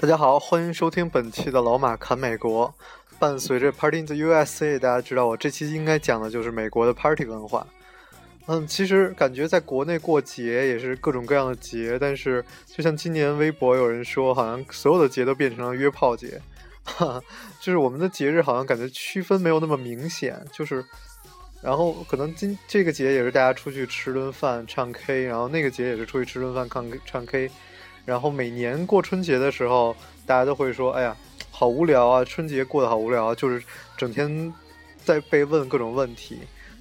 大家好，欢迎收听本期的老马侃美国。伴随着 Party in the USA，大家知道我这期应该讲的就是美国的 Party 文化。嗯，其实感觉在国内过节也是各种各样的节，但是就像今年微博有人说，好像所有的节都变成了约炮节，哈，就是我们的节日好像感觉区分没有那么明显，就是，然后可能今这个节也是大家出去吃顿饭唱 K，然后那个节也是出去吃顿饭唱唱 K，然后每年过春节的时候，大家都会说：“哎呀，好无聊啊，春节过得好无聊啊，就是整天在被问各种问题。”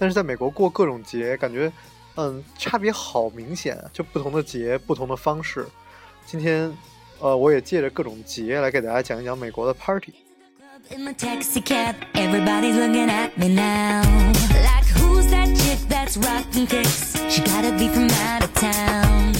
但是在美国过各种节，感觉嗯差别好明显，就不同的节不同的方式。今天呃，我也借着各种节来给大家讲一讲美国的 party。She gotta be from out of town.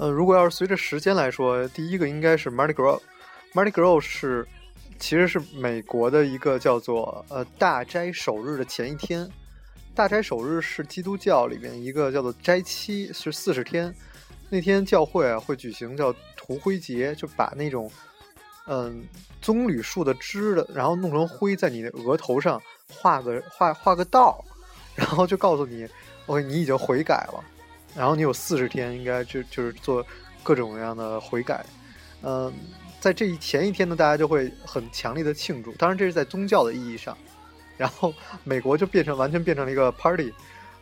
呃，如果要是随着时间来说，第一个应该是 Mardi Gras。Mardi Gras 是其实是美国的一个叫做呃大斋首日的前一天。大斋首日是基督教里面一个叫做斋期，是四十天。那天教会啊会举行叫涂灰节，就把那种嗯棕榈树的枝的，然后弄成灰，在你的额头上画个画画个道，然后就告诉你，OK，你已经悔改了。然后你有四十天，应该就就是做各种各样的悔改。嗯，在这一前一天呢，大家就会很强烈的庆祝。当然，这是在宗教的意义上。然后美国就变成完全变成了一个 party，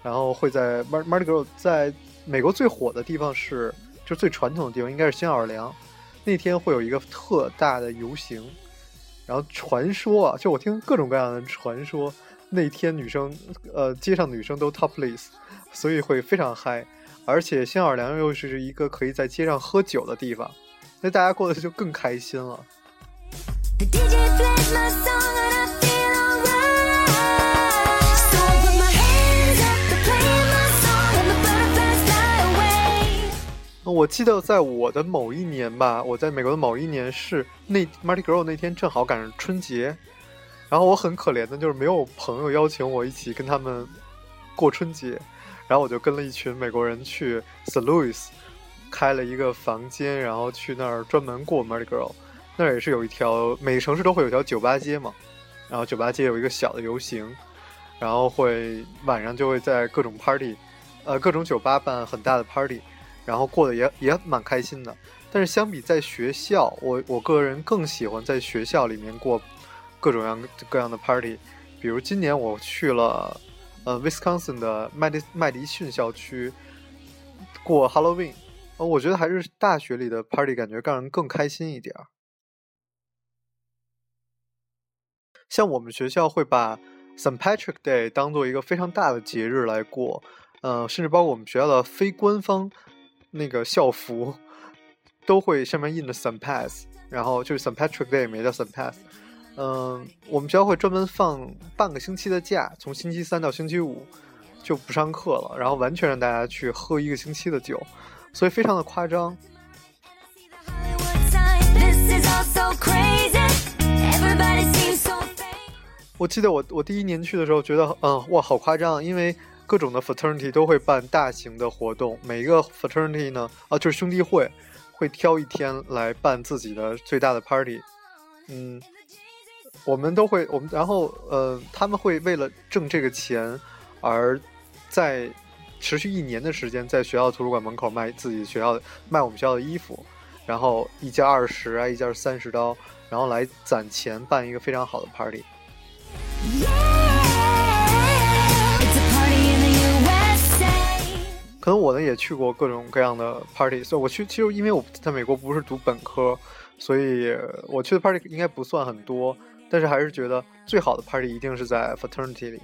然后会在 Mar Mardi Gras 在美国最火的地方是，就最传统的地方应该是新奥尔良，那天会有一个特大的游行。然后传说啊，就我听各种各样的传说，那天女生呃街上的女生都 topless，所以会非常嗨。而且新奥尔良又是一个可以在街上喝酒的地方，那大家过得就更开心了。我记得在我的某一年吧，我在美国的某一年是那 Mardi Gras 那天正好赶上春节，然后我很可怜的就是没有朋友邀请我一起跟他们过春节，然后我就跟了一群美国人去 St. Louis 开了一个房间，然后去那儿专门过 Mardi Gras。那儿也是有一条，每个城市都会有一条酒吧街嘛，然后酒吧街有一个小的游行，然后会晚上就会在各种 party，呃，各种酒吧办很大的 party，然后过得也也蛮开心的。但是相比在学校，我我个人更喜欢在学校里面过各种样各样的 party，比如今年我去了呃 Wisconsin 的麦迪麦迪逊校区过 Halloween，呃，我觉得还是大学里的 party 感觉让人更开心一点儿。像我们学校会把 St. Patrick Day 当做一个非常大的节日来过，呃，甚至包括我们学校的非官方那个校服都会上面印着 St. Pat，然后就是 St. Patrick Day 也叫 St. Pat。嗯，我们学校会专门放半个星期的假，从星期三到星期五就不上课了，然后完全让大家去喝一个星期的酒，所以非常的夸张。我记得我我第一年去的时候，觉得嗯哇好夸张，因为各种的 fraternity 都会办大型的活动，每一个 fraternity 呢啊就是兄弟会会挑一天来办自己的最大的 party，嗯，我们都会我们然后呃他们会为了挣这个钱而在持续一年的时间在学校图书馆门口卖自己学校卖我们学校的衣服，然后一件二十啊一件三十刀，然后来攒钱办一个非常好的 party。可能我呢也去过各种各样的 party，所以我去其实因为我在美国不是读本科，所以我去的 party 应该不算很多，但是还是觉得最好的 party 一定是在 fraternity 里，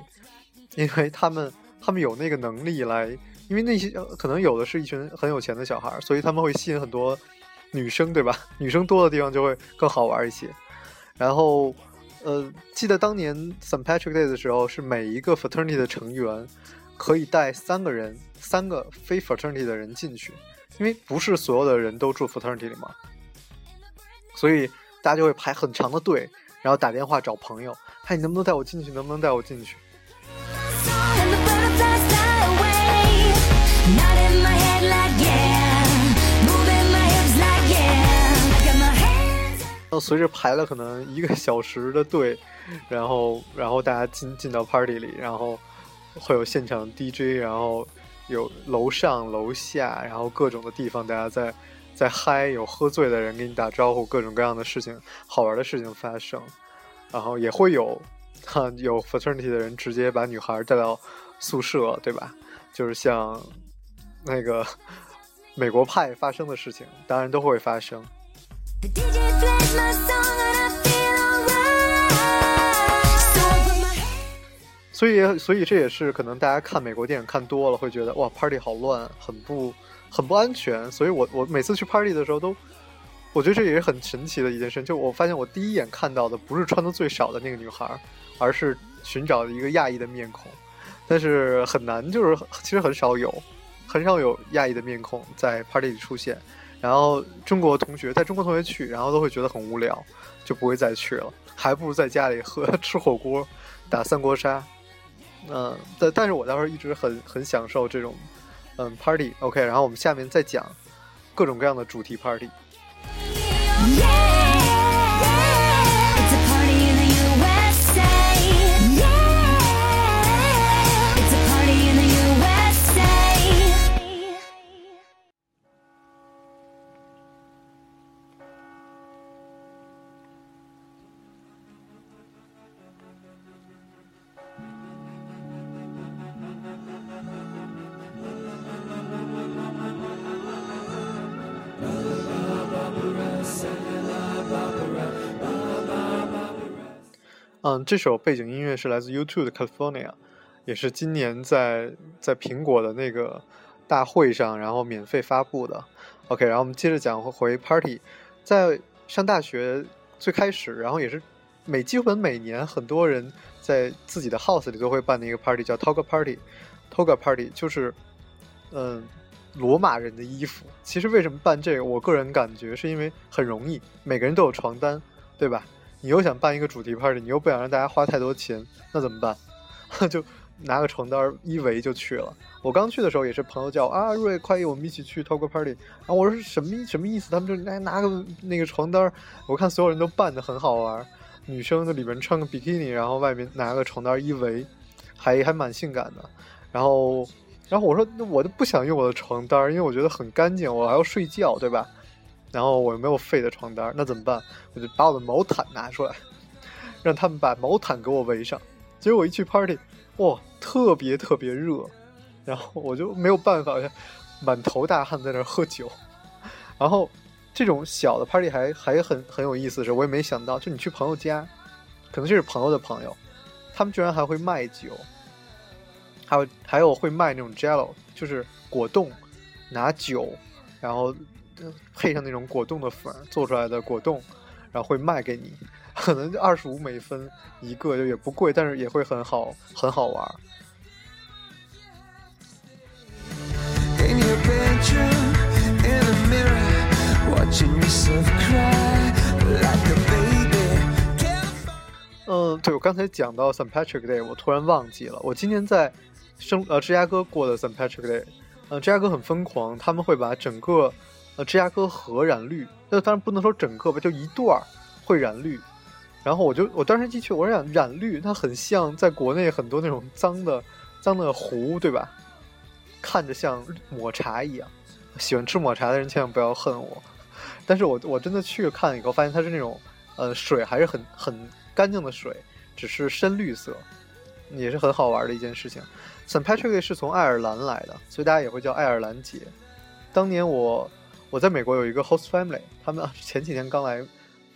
因为他们他们有那个能力来，因为那些可能有的是一群很有钱的小孩，所以他们会吸引很多女生，对吧？女生多的地方就会更好玩一些。然后，呃，记得当年 St. Patrick Day 的时候，是每一个 fraternity 的成员可以带三个人，三个非 fraternity 的人进去，因为不是所有的人都住 fraternity 里嘛，所以大家就会排很长的队，然后打电话找朋友，嗨，你能不能带我进去？能不能带我进去？随着排了可能一个小时的队，然后然后大家进进到 party 里，然后会有现场 DJ，然后有楼上楼下，然后各种的地方大家在在嗨，有喝醉的人给你打招呼，各种各样的事情，好玩的事情发生，然后也会有哈有 fraternity 的人直接把女孩带到宿舍，对吧？就是像那个 美国派发生的事情，当然都会发生。所以，所以这也是可能大家看美国电影看多了，会觉得哇，party 好乱，很不很不安全。所以我我每次去 party 的时候都，我觉得这也是很神奇的一件事。就我发现我第一眼看到的不是穿的最少的那个女孩，而是寻找一个亚裔的面孔。但是很难，就是其实很少有，很少有亚裔的面孔在 party 里出现。然后中国同学带中国同学去，然后都会觉得很无聊，就不会再去了，还不如在家里喝吃火锅，打三国杀。嗯，但但是我倒是一直很很享受这种嗯 party。OK，然后我们下面再讲各种各样的主题 party。嗯，这首背景音乐是来自 YouTube 的 California，也是今年在在苹果的那个大会上，然后免费发布的。OK，然后我们接着讲回 Party，在上大学最开始，然后也是每基本每年很多人在自己的 house 里都会办的一个 party，叫 Toga Party。Toga Party 就是嗯罗马人的衣服。其实为什么办这个，我个人感觉是因为很容易，每个人都有床单，对吧？你又想办一个主题 party，你又不想让大家花太多钱，那怎么办？就拿个床单一围就去了。我刚去的时候也是朋友叫啊，瑞，快我们一起去 Toga Party。然后我说什么什么意思？他们就拿拿个那个床单，我看所有人都办的很好玩，女生在里面穿个比基尼，然后外面拿个床单一围，还还蛮性感的。然后，然后我说那我就不想用我的床单，因为我觉得很干净，我还要睡觉，对吧？然后我又没有废的床单，那怎么办？我就把我的毛毯拿出来，让他们把毛毯给我围上。结果我一去 party，哇，特别特别热，然后我就没有办法，满头大汗在那喝酒。然后这种小的 party 还还很很有意思的是，我也没想到，就你去朋友家，可能这是朋友的朋友，他们居然还会卖酒，还有还有会卖那种 Jello，就是果冻，拿酒，然后配上那种果冻的粉做出来的果冻，然后会卖给你，可能就二十五美分一个，就也不贵，但是也会很好很好玩嗯，对我刚才讲到 St. Patrick Day，我突然忘记了，我今年在生呃芝加哥过的 St. Patrick Day，呃芝加哥很疯狂，他们会把整个呃芝加哥河染绿，那当然不能说整个吧，就一段儿会染绿。然后我就我当时进去，我染染绿，它很像在国内很多那种脏的脏的湖，对吧？看着像抹茶一样。喜欢吃抹茶的人千万不要恨我，但是我我真的去看了以后，发现它是那种呃水还是很很干净的水，只是深绿色，也是很好玩的一件事情。St. Patrick 是从爱尔兰来的，所以大家也会叫爱尔兰节。当年我我在美国有一个 host family，他们 前几天刚来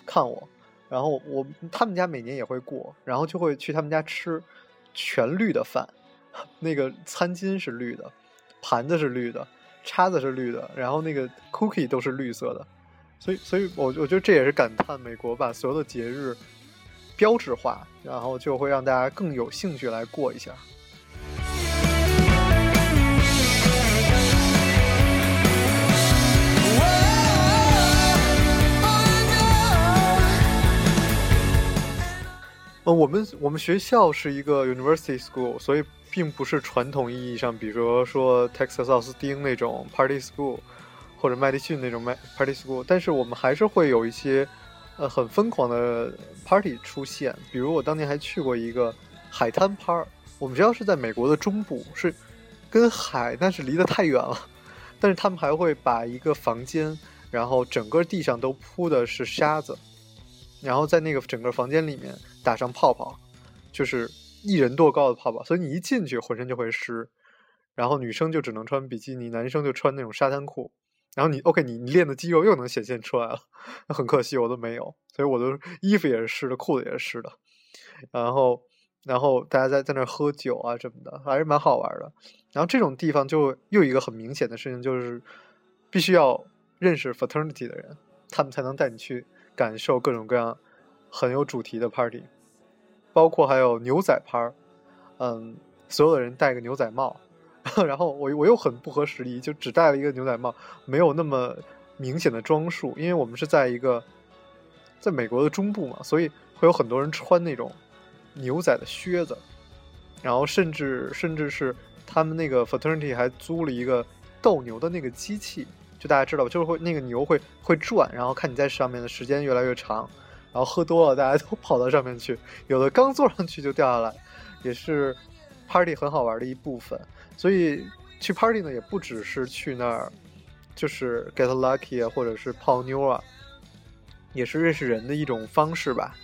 看我，然后我他们家每年也会过，然后就会去他们家吃全绿的饭，那个餐巾是绿的，盘子是绿的，叉子是绿的，然后那个 cookie 都是绿色的，所以所以我我觉得这也是感叹美国把所有的节日标志化，然后就会让大家更有兴趣来过一下。呃，我们我们学校是一个 university school，所以并不是传统意义上，比如说 Texas 奥斯汀那种 party school，或者麦迪逊那种麦 party school，但是我们还是会有一些呃很疯狂的 party 出现。比如我当年还去过一个海滩趴儿，我们学校是在美国的中部，是跟海但是离得太远了，但是他们还会把一个房间，然后整个地上都铺的是沙子，然后在那个整个房间里面打上泡泡，就是一人多高的泡泡，所以你一进去浑身就会湿。然后女生就只能穿比基尼，男生就穿那种沙滩裤。然后你 OK，你你练的肌肉又能显现出来了，很可惜我都没有，所以我的衣服也是湿的，裤子也是湿的。然后，然后大家在在那儿喝酒啊什么的，还是蛮好玩的。然后这种地方就又一个很明显的事情，就是必须要认识 fraternity 的人，他们才能带你去感受各种各样很有主题的 party，包括还有牛仔牌儿，嗯，所有的人戴个牛仔帽。然后我我又很不合时宜，就只戴了一个牛仔帽，没有那么明显的装束，因为我们是在一个在美国的中部嘛，所以会有很多人穿那种牛仔的靴子，然后甚至甚至是他们那个 fraternity 还租了一个斗牛的那个机器，就大家知道吧，就是会那个牛会会转，然后看你在上面的时间越来越长，然后喝多了大家都跑到上面去，有的刚坐上去就掉下来，也是 party 很好玩的一部分。所以去 party 呢，也不只是去那儿，就是 get lucky 啊，或者是泡妞啊，也是认识人的一种方式吧。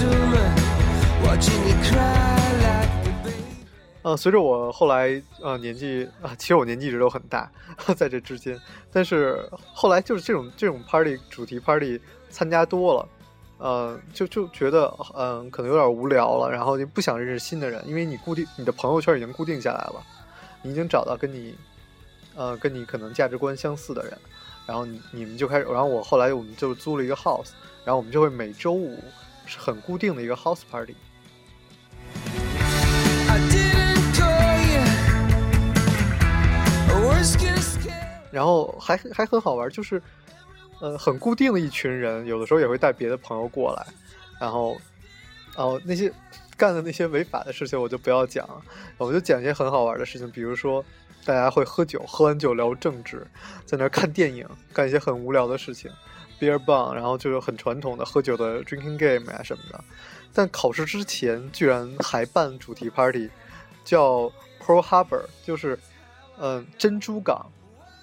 need 呃，随着我后来呃年纪啊，其实我年纪一直都很大，在这之间，但是后来就是这种这种 party 主题 party 参加多了，呃，就就觉得嗯、可能有点无聊了，然后就不想认识新的人，因为你固定你的朋友圈已经固定下来了，你已经找到跟你呃跟你可能价值观相似的人，然后你你们就开始，然后我后来我们就租了一个 house，然后我们就会每周五是很固定的一个 house party。然后还还很好玩，就是呃很固定的一群人，有的时候也会带别的朋友过来，然后然后那些干的那些违法的事情我就不要讲，我就讲一些很好玩的事情，比如说大家会喝酒，喝完酒聊政治，在那看电影，干一些很无聊的事情，beer bong，然后就是很传统的喝酒的 drinking game 呀、什么的。但考试之前居然还办主题 party，叫 Pearl Harbor，就是嗯、珍珠港。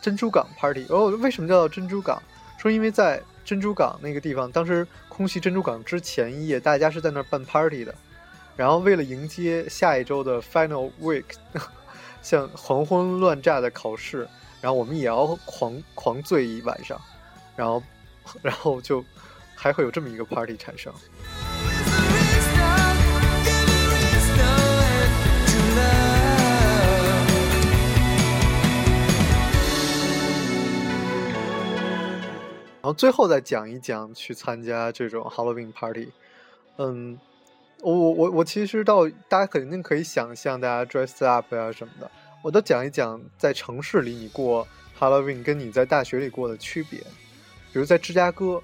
珍珠港 party。哦，为什么叫珍珠港？说因为在珍珠港那个地方，当时空袭珍珠港之前一夜，大家是在那儿办 party 的。然后为了迎接下一周的 final week，像黄昏乱炸的考试，然后我们也要狂狂醉一晚上，然后然后就还会有这么一个 party 产生。然后最后再讲一讲去参加这种 Halloween party。嗯，我我我我其实到大家肯定可以想象大家 dress up 呀、什么的，我都讲一讲在城市里你过 Halloween 跟你在大学里过的区别。比如在芝加哥，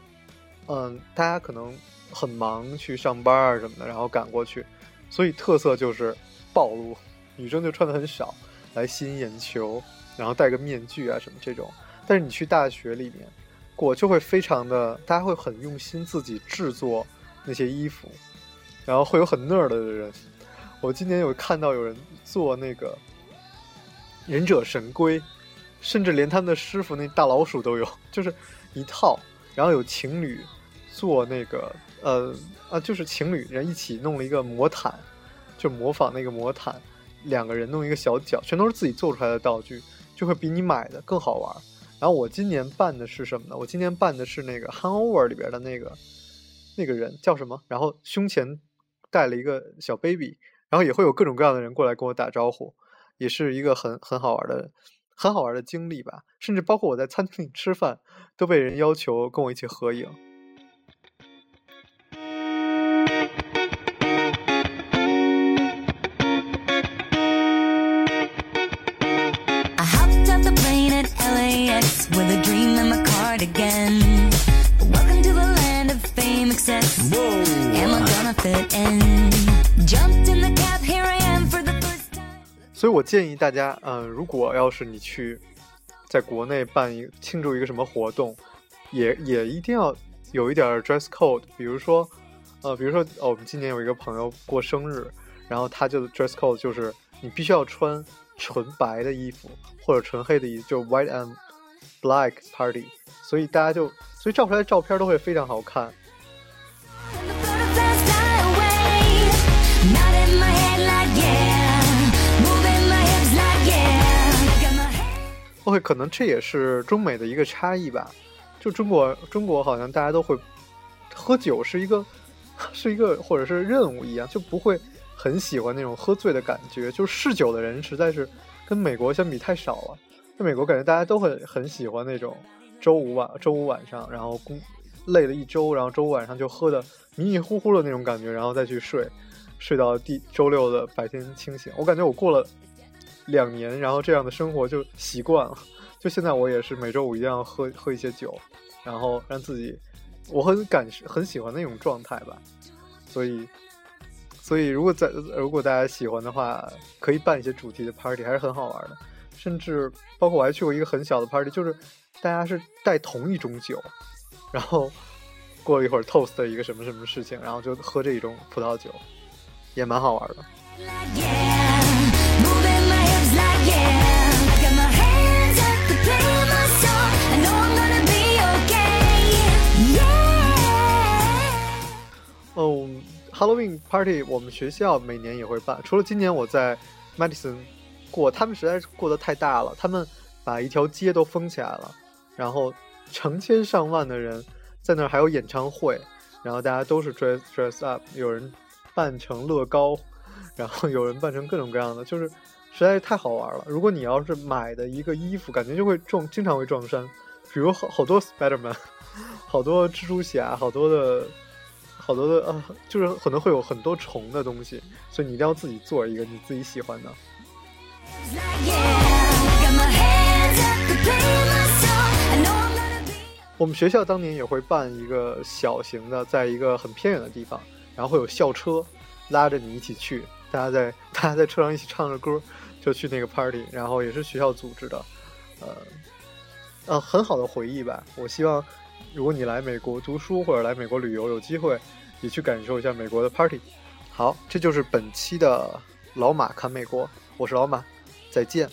嗯，大家可能很忙去上班啊什么的，然后赶过去，所以特色就是暴露，女生就穿的很少，来吸引眼球，然后戴个面具啊什么这种。但是你去大学里面过，就会非常的，大家会很用心自己制作那些衣服，然后会有很 nerd 的人。我今年有看到有人做那个忍者神龟，甚至连他们的师傅那大老鼠都有，就是一套。然后有情侣做那个呃啊，就是情侣人一起弄了一个魔毯，就模仿那个魔毯，两个人弄一个小角，全都是自己做出来的道具，就会比你买的更好玩。然后我今年办的是什么呢？我今年办的是那个《Hangover》里边的那个那个人叫什么？然后胸前带了一个小 baby，然后也会有各种各样的人过来跟我打招呼，也是一个很很好玩的、很好玩的经历吧。甚至包括我在餐厅里吃饭，都被人要求跟我一起合影。所以我建议大家，嗯、如果要是你去在国内办一庆祝一个什么活动，也也一定要有一点 dress code，比如说，呃，比如说，哦，我们今年有一个朋友过生日，然后他就 dress code 就是你必须要穿纯白的衣服或者纯黑的衣服，就 white and black party，所以大家就所以照出来的照片都会非常好看。OK，可能这也是中美的一个差异吧。就中国，中国好像大家都会喝酒是一个 是一个或者是任务一样，就不会很喜欢那种喝醉的感觉。就是嗜酒的人实在是跟美国相比太少了。在美国，感觉大家都会很喜欢那种周五晚周五晚上，然后工累了一周，然后周五晚上就喝的迷迷糊糊的那种感觉，然后再去睡，睡到第周六的白天清醒。我感觉我过了两年，然后这样的生活就习惯了。就现在我也是每周五一定要喝喝一些酒，然后让自己，我很感很喜欢那种状态吧。所以，所以如果在如果大家喜欢的话，可以办一些主题的 party，还是很好玩的。甚至包括我还去过一个很小的 party，就是大家是带同一种酒，然后过了一会儿 toast 一个什么什么事情，然后就喝这一种葡萄酒，也蛮好玩的。Yeah，oh，halloween party 我们学校每年也会办，除了今年我在 Madison 过，他们实在是过得太大了，他们把一条街都封起来了，然后成千上万的人在那儿还有演唱会，然后大家都是 dress dress up，有人扮成乐高，然后有人扮成各种各样的，就是实在是太好玩了。如果你要是买的一个衣服，感觉就会撞，经常会撞衫，比如好好多 Spiderman，好多蜘蛛侠，好多的。好多的啊，就是可能会有很多虫的东西，所以你一定要自己做一个你自己喜欢的。我们学校当年也会办一个小型的，在一个很偏远的地方，然后会有校车拉着你一起去，大家在大家在车上一起唱着歌，就去那个 party，然后也是学校组织的，呃，呃，很好的回忆吧。我希望如果你来美国读书或者来美国旅游，有机会也去感受一下美国的 party。好，这就是本期的老马侃美国，我是老马，再见。